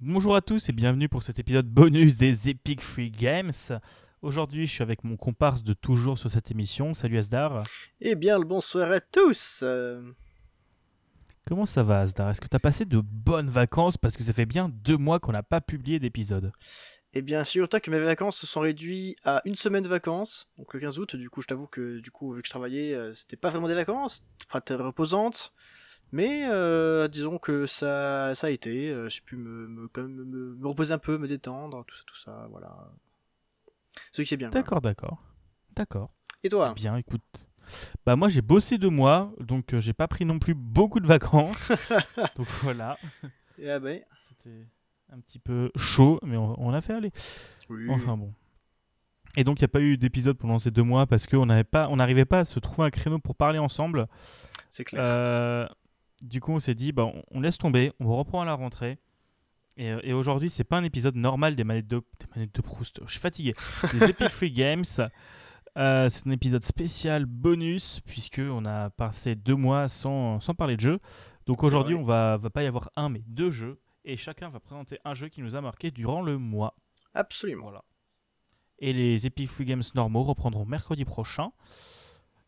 Bonjour à tous et bienvenue pour cet épisode bonus des Epic Free Games. Aujourd'hui, je suis avec mon comparse de toujours sur cette émission. Salut Asdar. Eh bien, le bonsoir à tous. Euh, Comment ça va Asdar? Est-ce que tu as passé de bonnes vacances? Parce que ça fait bien deux mois qu'on n'a pas publié d'épisode. Eh bien, figure-toi que mes vacances se sont réduites à une semaine de vacances, donc le 15 août. Du coup, je t'avoue que, du coup, vu que je travaillais, euh, c'était pas vraiment des vacances, pas très reposantes. Mais euh, disons que ça, ça a été. euh, J'ai pu me, me, quand même me, me reposer un peu, me détendre, tout ça, tout ça, voilà. Ce qui est bien. D'accord, d'accord. D'accord. Et toi? Bien, écoute. Bah moi j'ai bossé deux mois, donc euh, j'ai pas pris non plus beaucoup de vacances. donc voilà. Eh ah ben, C'était un petit peu chaud, mais on, on a fait aller. oui. Enfin bon. Et donc il n'y a pas eu d'épisode pendant ces deux mois parce qu'on n'avait pas, on n'arrivait pas à se trouver un créneau pour parler ensemble. c'est clair. Euh, du coup on s'est dit bah on, on laisse tomber, on reprend à la rentrée. Et, euh, et aujourd'hui c'est pas un épisode normal des manettes de, des manettes de Proust. Je suis fatigué. Des Epic Free Games. Euh, c'est un épisode spécial bonus puisque on a passé deux mois sans, sans parler de jeu. Donc aujourd'hui on va, va pas y avoir un mais deux jeux et chacun va présenter un jeu qui nous a marqué durant le mois. Absolument. Voilà. Et les Epic Free Games normaux reprendront mercredi prochain.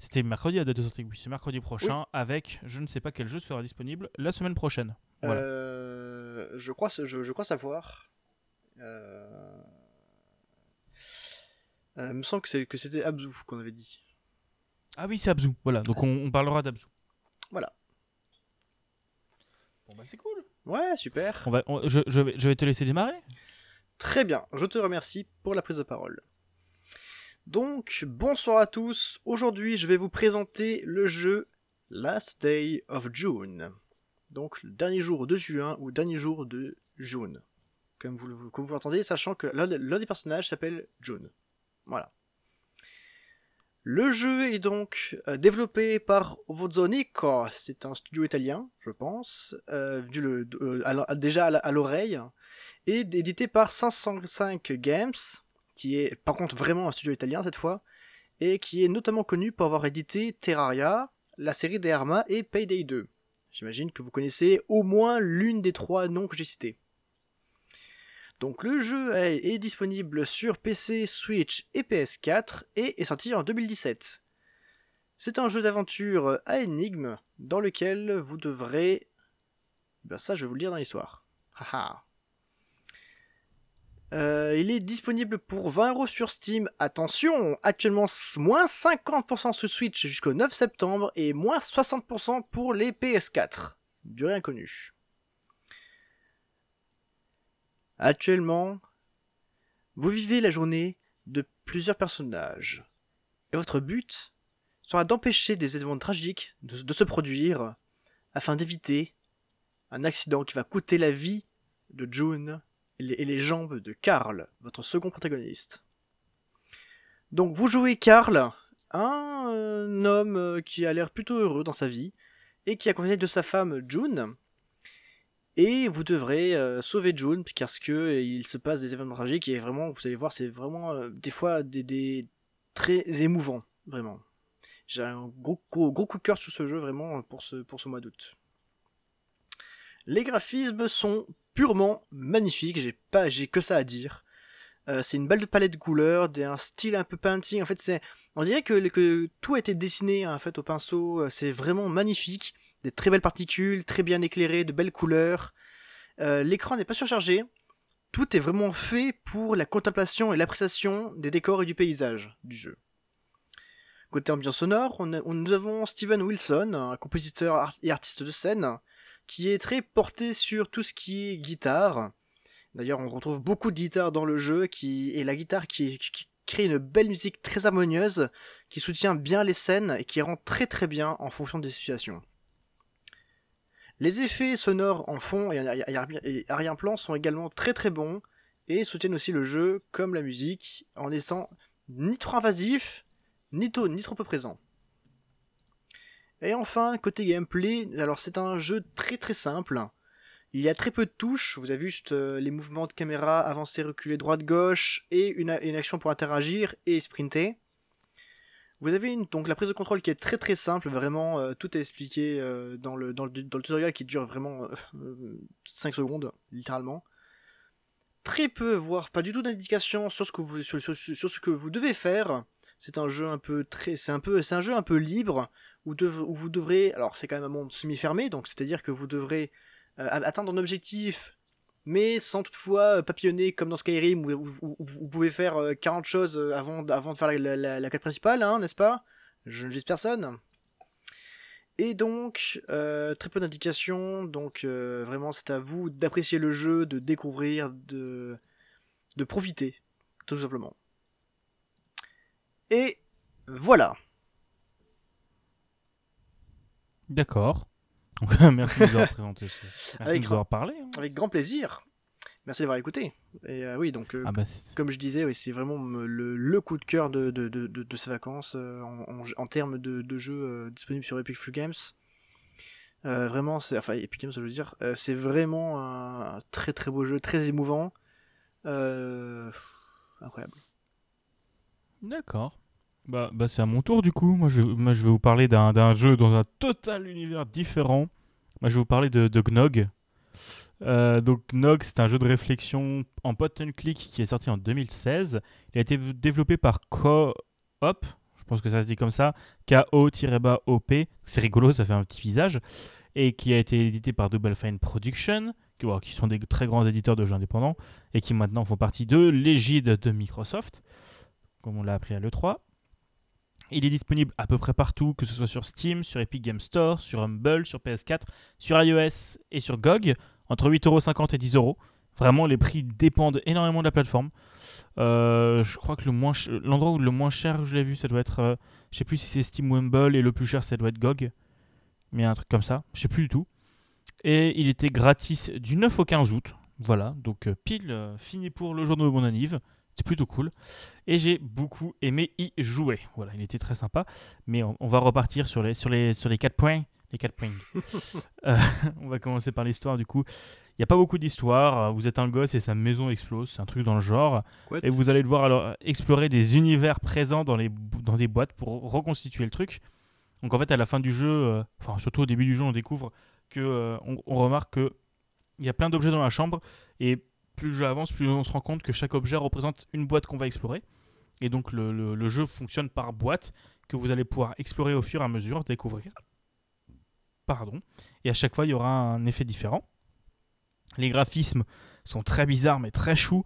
C'était mercredi à date de sortie, oui, c'est mercredi prochain avec je ne sais pas quel jeu sera disponible la semaine prochaine. Voilà. Euh, je, crois, je, je crois savoir. Euh... euh, il me semble que c'était Abzu qu'on avait dit. Ah oui, c'est Abzu. Voilà, donc Ah, on, parlera d'Abzu. Voilà. Bon bah c'est cool. Ouais, super. On va, on- je, je vais, je vais te laisser démarrer. Très bien, je te remercie pour la prise de parole. Donc, bonsoir à tous. Aujourd'hui, je vais vous présenter le jeu Last Day of June. Donc, le dernier jour de juin ou dernier jour de June. Comme vous, comme vous l'entendez, sachant que l'un des personnages s'appelle June. Voilà. Le jeu est donc euh, développé par Vozonico, c'est un studio italien, je pense, euh, euh, déjà à l'oreille, et édité par 505 Games, qui est par contre vraiment un studio italien cette fois, et qui est notamment connu pour avoir édité Terraria, la série des Arma et Payday 2. J'imagine que vous connaissez au moins l'une des trois noms que j'ai cités. Donc le jeu est, disponible sur PC, Switch et PS4 et est sorti en 2017. C'est un jeu d'aventure à énigmes dans lequel vous devrez... Ben ça je vais vous le dire dans l'histoire. Haha. Euh, il est disponible pour 20 euros sur Steam. Attention, actuellement moins 50% sur Switch jusqu'au 9 septembre et moins 60% pour les PS4. Durée inconnue. Actuellement, vous vivez la journée de plusieurs personnages. Et votre but sera d'empêcher des événements tragiques de se produire afin d'éviter un accident qui va coûter la vie de June et les, jambes de Karl, votre second protagoniste. Donc vous jouez Karl, un euh, homme euh, qui a l'air plutôt heureux dans sa vie, et qui est accompagné de sa femme June, et vous devrez euh, sauver June, parce que il se passe des événements tragiques, et vraiment, vous allez voir, c'est vraiment des fois des, très émouvants, vraiment. J'ai un gros, gros, gros coup de cœur sur ce jeu, vraiment, pour ce, pour ce mois d'août. Les graphismes sont purement magnifiques, j'ai pas j'ai que ça à dire. Euh, c'est une belle palette de couleurs, des- un style un peu painting. En fait, c'est on dirait que, tout a été dessiné en fait au pinceau. Euh, C'est vraiment magnifique, des très belles particules, très bien éclairées, de belles couleurs. Euh, L'écran n'est pas surchargé. Tout est vraiment fait pour la contemplation et l'appréciation des décors et du paysage du jeu. Côté ambiance sonore, nous avons Steven Wilson, un compositeur et artiste de scène, qui est très porté sur tout ce qui est guitare. D'ailleurs, on retrouve beaucoup de guitare dans le jeu, et la guitare qui, crée une belle musique très harmonieuse, qui soutient bien les scènes et qui rend très très bien en fonction des situations. Les effets sonores en fond et arrière-plan sont également très très bons et soutiennent aussi le jeu comme la musique en étant ni trop invasif ni, tôt- ni trop peu présent. Et enfin, côté gameplay, alors c'est un jeu très très simple. Il y a très peu de touches, vous avez juste euh, les mouvements de caméra, avancer, reculer, droite, gauche, et une, action pour interagir et sprinter. Vous avez une, donc la prise de contrôle qui est très très simple, vraiment euh, tout est expliqué euh, dans, le, tutoriel qui dure vraiment euh, 5 secondes, littéralement. très peu, voire pas du tout d'indications sur ce que vous sur, sur- ce que vous devez faire. C'est un jeu un peu très, c'est un c'est un jeu un peu libre où, vous devrez, alors c'est quand même un monde semi-fermé, donc c'est-à-dire que vous devrez euh, atteindre un objectif, mais sans toutefois euh, papillonner comme dans Skyrim où, vous pouvez faire euh, 40 choses euh, avant, avant de faire la, quête principale, hein, n'est-ce pas? Je ne vise personne. Et donc, très peu d'indications, donc vraiment c'est à vous d'apprécier le jeu, de découvrir, de profiter, tout simplement. Et voilà. D'accord. Merci de nous avoir présenté. ce- Merci Avec de nous avoir parlé. hein. Avec grand plaisir. Merci d'avoir écouté. Et euh, oui, donc, euh, Ah bah, comme je disais, oui, c'est vraiment me- le, le coup de cœur de, de, de, ces vacances euh, en, en- en termes de, de jeux disponibles sur Epic Free Games. Vraiment, c'est enfin Epic Games, je veux dire, c'est vraiment un très très beau jeu, très émouvant, incroyable. D'accord. Bah, bah c'est à mon tour du coup. Moi je, vais vous parler d'un jeu dans un total univers différent. Moi je vais vous parler de, de Gnog. Euh, donc Gnog c'est un jeu de réflexion en pot and click qui est sorti en 2016. Il a été développé par Co-op, je pense que ça se dit comme ça, K-O-OP. C'est rigolo, ça fait un petit visage. Et qui a été édité par Double Fine Production, qui sont des très grands éditeurs de jeux indépendants et qui maintenant font partie de l'égide de Microsoft comme on l'a appris à l'E3. Il est disponible à peu près partout, que ce soit sur Steam, sur Epic Game Store, sur Humble, sur PS4, sur iOS et sur GOG, entre 8,50€ et 10€. Vraiment, les prix dépendent énormément de la plateforme. Euh, je crois que l'endroit où le moins cher je l'ai vu, ça doit être, euh, je sais plus si c'est Steam ou Humble, et le plus cher, ça doit être GOG. Mais un truc comme ça, je sais plus du tout. Et il était gratis du 9 au 15 août. Voilà, donc euh, pile euh, fini pour le jour de mon anniv. Plutôt cool. Et j'ai beaucoup aimé y jouer. Voilà, il était très sympa. Mais on, on va repartir sur les, sur les, sur les 4 points. Les 4 points. Euh, on va commencer par l'histoire du coup. Il n'y a pas beaucoup d'histoire. Vous êtes un gosse et sa maison explose. C'est un truc dans le genre. What? Et vous allez devoir alors explorer des univers présents dans, les, dans des boîtes pour reconstituer le truc. Donc en fait, à la fin du jeu, euh, enfin surtout au début du jeu, on découvre que euh, on, on remarque que il y a plein d'objets dans la chambre et plus le jeu avance, plus on se rend compte que chaque objet représente une boîte qu'on va explorer. Et donc le, jeu fonctionne par boîte que vous allez pouvoir explorer au fur et à mesure, découvrir. Pardon. Et à chaque fois, il y aura un effet différent. Les graphismes sont très bizarres mais très choux.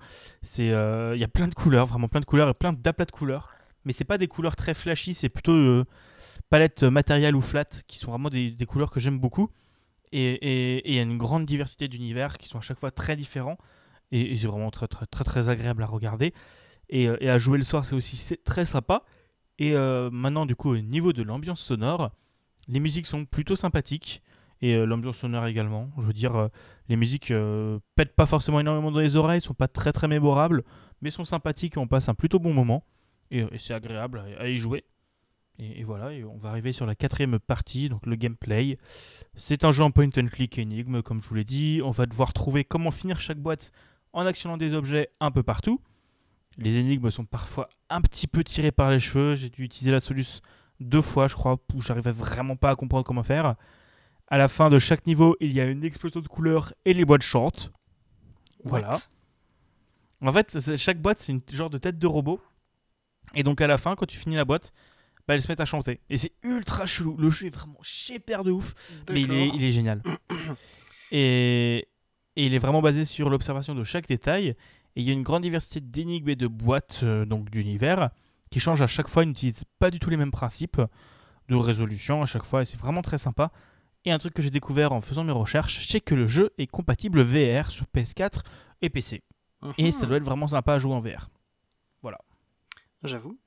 Euh, il y a plein de couleurs, vraiment plein de couleurs et plein d'aplats de couleurs. Mais c'est pas des couleurs très flashy, c'est plutôt euh, palette matérielle ou flat qui sont vraiment des, couleurs que j'aime beaucoup. Et il y a une grande diversité d'univers qui sont à chaque fois très différents. Et, c'est vraiment très, très, très, agréable à regarder. Et, euh, à jouer le soir, c'est aussi très sympa. Et euh, maintenant, du coup, au niveau de l'ambiance sonore, les musiques sont plutôt sympathiques. Et euh, l'ambiance sonore également. Je veux dire, les musiques pètent pas forcément énormément dans les oreilles, sont pas très très mémorables, mais sont sympathiques et on passe un plutôt bon moment. Et, c'est agréable à, y jouer. Et, et voilà, on va arriver sur la quatrième partie, donc le gameplay. C'est un jeu en point and click énigme, comme je vous l'ai dit. On va devoir trouver comment finir chaque boîte en actionnant des objets un peu partout. Les énigmes sont parfois un petit peu tirées par les cheveux. J'ai dû utiliser la soluce deux fois, je crois, où j'arrivais vraiment pas à comprendre comment faire. À la fin de chaque niveau, il y a une explosion de couleurs et les boîtes chantent. Voilà. What? En fait, chaque boîte, c'est une genre de tête de robot. Et donc à la fin, quand tu finis la boîte, bah, elles se mettent à chanter. Et c'est ultra chelou. Le jeu est vraiment père de ouf. Mais il est, il est génial. et, et il est vraiment basé sur l'observation de chaque détail. Et il y a une grande diversité d'énigmes et de boîtes euh, donc d'univers qui changent à chaque fois. Ils n'utilisent pas du tout les mêmes principes de résolution à chaque fois. Et c'est vraiment très sympa. Et un truc que j'ai découvert en faisant mes recherches, c'est que le jeu est compatible VR sur PS4 et PC. Et ça Mhm. doit être vraiment sympa à jouer en VR. J'avoue.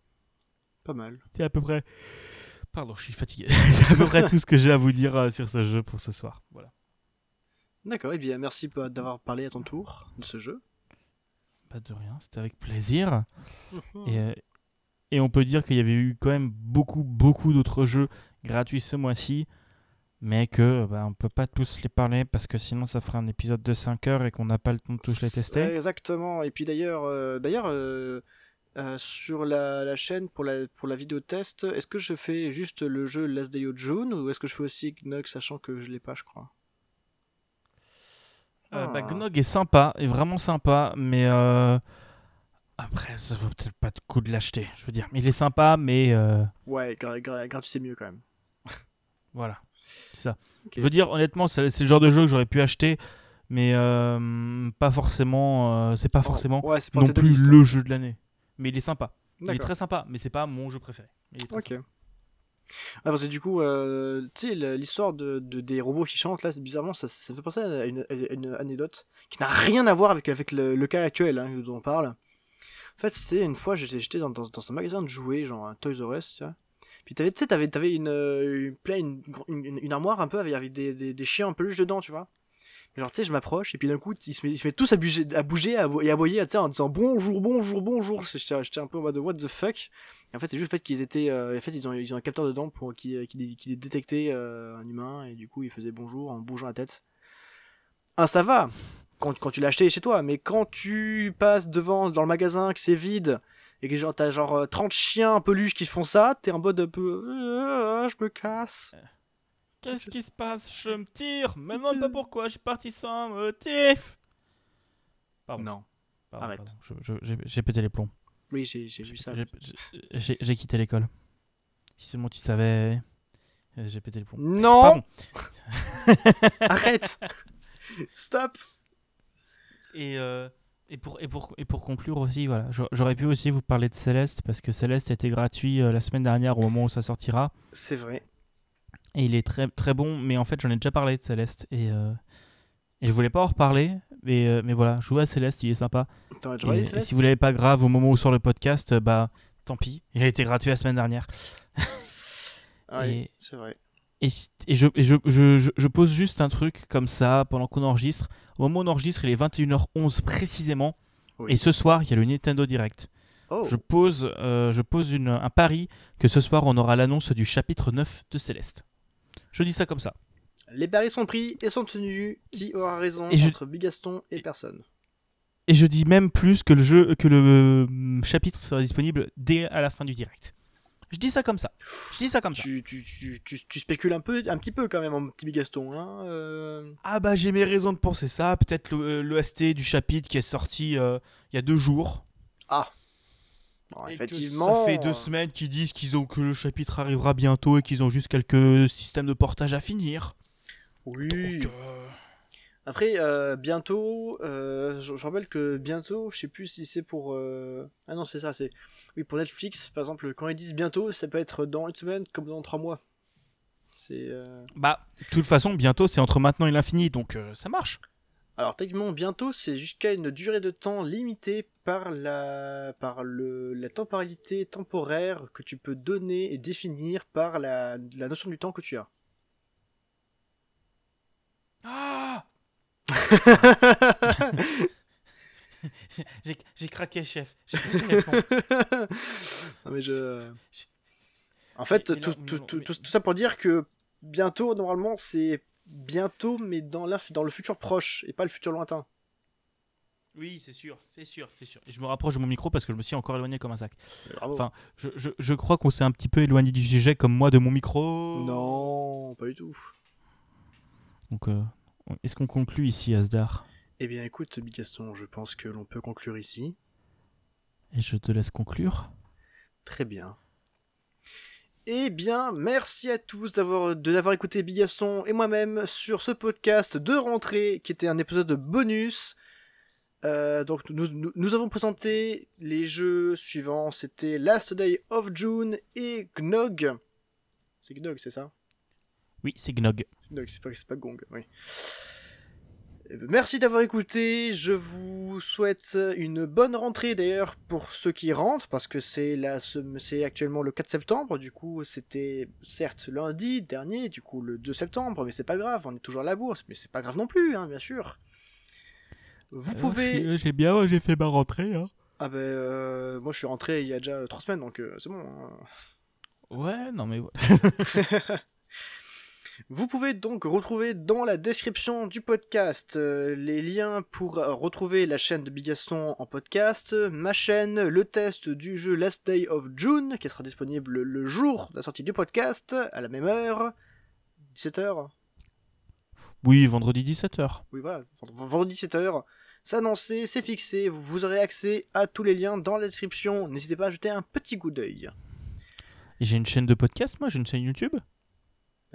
Pas mal. C'est à peu près. Pardon, je suis fatigué. c'est à peu près tout ce que j'ai à vous dire euh, sur ce jeu pour ce soir. Voilà. D'accord, et bien merci d'avoir parlé à ton tour de ce jeu. Pas de rien, c'était avec plaisir. Et, euh, et on peut dire qu'il y avait eu quand même beaucoup, beaucoup d'autres jeux gratuits ce mois-ci, mais que bah, on peut pas tous les parler parce que sinon ça ferait un épisode de 5 heures et qu'on n'a pas le temps de tous les tester. Exactement. Et puis d'ailleurs, euh, d'ailleurs, euh, euh, sur la, la chaîne pour la pour la vidéo test, est-ce que je fais juste le jeu Last Day of June ou est-ce que je fais aussi Gnog sachant que je l'ai pas, je crois? Euh, bah, Ah. Gnog est sympa, est vraiment sympa, mais euh, après, ça vaut peut-être pas le coup de l'acheter. Je veux dire, il est sympa, mais euh, Ouais, gra- gra- gratuit c'est mieux quand même. voilà, c'est ça. Ok. Je veux dire, honnêtement, c'est c'est le genre de jeu que j'aurais pu acheter, mais euh, pas forcément. euh, c'est pas forcément Ouais, c'est pas non tête de plus liste. le jeu de l'année. Mais il est sympa. Il est D'accord. très sympa, mais c'est pas mon jeu préféré. Mais il est très Ok. sympa. Ah, parce que du coup, euh, tu sais, l'histoire de, de- des robots qui chantent, là, bizarrement, ça, ça fait penser à une, anecdote qui n'a rien à voir avec, le, cas actuel hein, dont on parle. En fait, c'était une fois, j'étais dans, dans, dans un magasin de jouets, genre un Toys R Us, tu vois. Puis tu sais, t'avais, t'avais une, euh, une, une, une, armoire un peu avec, des, des chiens en peluche dedans, tu vois. Genre, tu sais, je m'approche, et puis d'un coup, ils se, mettent tous à bouger, à bouger et à aboyer, tu en disant bonjour, bonjour, bonjour. J'étais un peu en mode what the fuck? Et en fait, c'est juste le fait qu'ils étaient. euh, en fait, ils ont, ils ont un capteur dedans pour qui, euh, qui, dé- qui détectait euh, un humain, et du coup, ils faisaient bonjour en bougeant la tête. Ah, ça va quand, tu l'as acheté chez toi, mais quand tu passes devant dans le magasin, que c'est vide, et que genre, t'as genre euh, 30 chiens en peluche qui font ça, t'es en mode un peu. je me casse. Qu'est-ce qui se passe? Je me tire. Me demande pas pourquoi. Je suis parti sans motif. Pardon. Non. pardon, arrête. pardon. Je- je- J'ai j'ai pété les plombs. Oui, j'ai j'ai vu ça. J'ai- j'ai- J'ai j'ai quitté l'école. Si seulement tu savais. J'ai pété les plombs. Non. Arrête Stop Et, euh, et, pour, et, pour, et pour conclure aussi, voilà, j'a- j'aurais pu aussi vous parler de Céleste parce que Céleste était gratuit euh, la semaine dernière au moment où ça sortira. C'est vrai. Et il est très, très bon, mais en fait j'en ai déjà parlé de Céleste et, euh, et je voulais pas en reparler. Mais, euh, mais voilà, jouer à Céleste, il est sympa. Et, si vous l'avez pas grave au moment où sort le podcast, euh, bah tant pis. Il a été gratuit la semaine dernière. Ah oui, c'est vrai. Et, et je, et je, je, je, je pose juste un truc comme ça pendant qu'on enregistre. Au moment où on enregistre, il est 21h11 précisément. Oui. Et ce soir, il y a le Nintendo Direct. Oh, Je pose, euh, je pose une- un pari que ce soir, on aura l'annonce du chapitre 9 de Céleste. Je dis ça comme ça. les paris sont pris et sont tenus. Qui aura raison Et je- entre Bigaston et personne Et je dis même plus que le, jeu, que le euh, chapitre sera disponible dès à la fin du direct. Je dis ça comme ça. Je dis ça comme ça. tu, tu, tu, tu, tu spécules un peu, un petit peu quand même, mon petit Bigaston. Hein euh... Ah bah j'ai mes raisons de penser ça. Peut-être le, le ST du chapitre qui est sorti euh, il y a deux jours. Bon, Effectivement. Ça fait deux semaines qu'ils disent qu'ils ont que le chapitre arrivera bientôt et qu'ils ont juste quelques systèmes de portage à finir. Oui. Donc, euh, Après, euh, bientôt, euh, je, je rappelle que bientôt, je sais plus si c'est pour. euh, Ah non, c'est ça, c'est. Oui, pour Netflix, par exemple, quand ils disent bientôt, ça peut être dans une semaine comme dans trois mois. C'est. euh, Bah, de toute façon, bientôt c'est entre maintenant et l'infini, donc euh, ça marche. Alors techniquement, bientôt, c'est jusqu'à une durée de temps limitée par la par le la temporalité temporaire que tu peux donner et définir par la, la notion du temps que tu as. Ah J'ai j'ai craqué, chef. J'ai craqué, non mais je. En fait, tout, tout- non, tout- mais- tout- tout ça pour dire que bientôt, normalement, c'est bientôt, mais dans, dans le futur proche et pas le futur lointain. Oui, c'est sûr, c'est sûr, c'est sûr. Et je me rapproche de mon micro parce que je me suis encore éloigné comme un sac. Bravo. Enfin, Je, je- je crois qu'on s'est un petit peu éloigné du sujet comme moi de mon micro. non, pas du tout. Donc, euh, est-ce qu'on conclut ici, Asdar? Eh bien, écoute, Bigaston, je pense que l'on peut conclure ici. Et je te laisse conclure. Très bien. Eh bien, merci à tous d'avoir de l'avoir écouté Bigaston et moi-même sur ce podcast de rentrée qui était un épisode de bonus. Euh, donc nous, nous, nous avons présenté les jeux suivants, c'était Last Day of June et Gnog. C'est Gnog, c'est ça? Oui, c'est Gnog. Gnog, c'est pas, c'est pas Gong, oui. Merci d'avoir écouté. Je vous souhaite une bonne rentrée d'ailleurs pour ceux qui rentrent parce que c'est là, c'est actuellement le 4 septembre. Du coup, c'était certes lundi dernier, du coup le 2 septembre, mais c'est pas grave. On est toujours à la bourse, mais c'est pas grave non plus, hein, bien sûr. Vous pouvez. J'ai bien, j'ai fait ma rentrée. Hein. Ah ben, euh, moi je suis rentré il y a déjà 3 semaines, donc euh, c'est bon. hein. Ouais, non mais. Vous pouvez donc retrouver dans la description du podcast euh, les liens pour euh, retrouver la chaîne de Bigaston en podcast, ma chaîne, le test du jeu Last Day of June qui sera disponible le jour de la sortie du podcast à la même heure, 17h. Oui, vendredi 17h. Oui, voilà, vend- vendredi 17h. C'est annoncé, c'est fixé, vous, aurez accès à tous les liens dans la description. N'hésitez pas à jeter un petit coup d'œil. J'ai une chaîne de podcast, moi, j'ai une chaîne YouTube.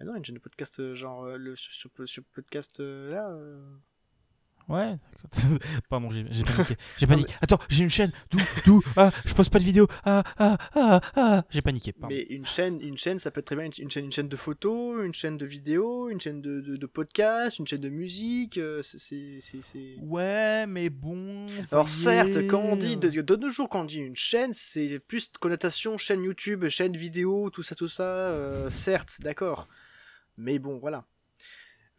Bah non, une chaîne de podcast, euh, genre, euh, le, sur, sur- podcast euh, là. euh. Ouais. Pardon, j'ai j'ai paniqué. J'ai paniqué. Attends, j'ai une chaîne. D'où D'où? Ah, je poste pas de vidéo. Ah, ah, ah, ah. J'ai paniqué. Pardon. Mais une chaîne, une chaîne, ça peut être très bien une, chaîne, une chaîne de photos, une chaîne de vidéos, une chaîne de, de, de podcasts, une chaîne de musique. c'est- c'est- Ouais, mais bon. Alors certes, quand on dit de, de nos jours, quand on dit une chaîne, c'est plus de connotation chaîne YouTube, chaîne vidéo, tout ça, tout ça. euh, certes, d'accord. Mais bon, voilà.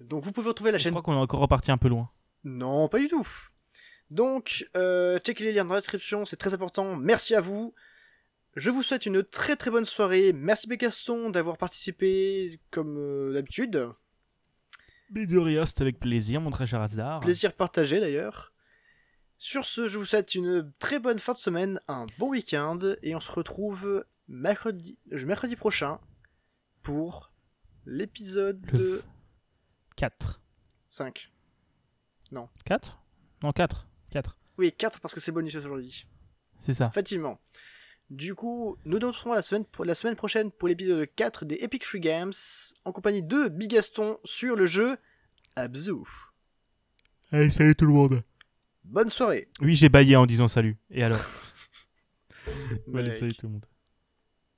Donc vous pouvez retrouver la Je chaîne. crois qu'on est encore reparti un peu loin. Non, pas du tout. Donc, euh, checkez les liens dans la description, c'est très important. Merci à vous. Je vous souhaite une très très bonne soirée. Merci Bécaston d'avoir participé comme euh, d'habitude. Mais de rien, c'était avec plaisir, mon très cher Hasard. Plaisir partagé d'ailleurs. Sur ce, je vous souhaite une très bonne fin de semaine, un bon week-end, et on se retrouve mercredi, mercredi prochain pour l'épisode Le 4. 5. 4 Non, 4. 4. Oui, 4 parce que c'est bonus aujourd'hui. C'est ça. Effectivement. Du coup, nous nous retrouvons la semaine, la semaine prochaine pour l'épisode 4 des Epic Free Games, en compagnie de Bigaston sur le jeu Abzu. Allez, salut tout le monde. Bonne soirée. Oui, j'ai baillé en disant salut. Et alors? Allez, salut tout le monde.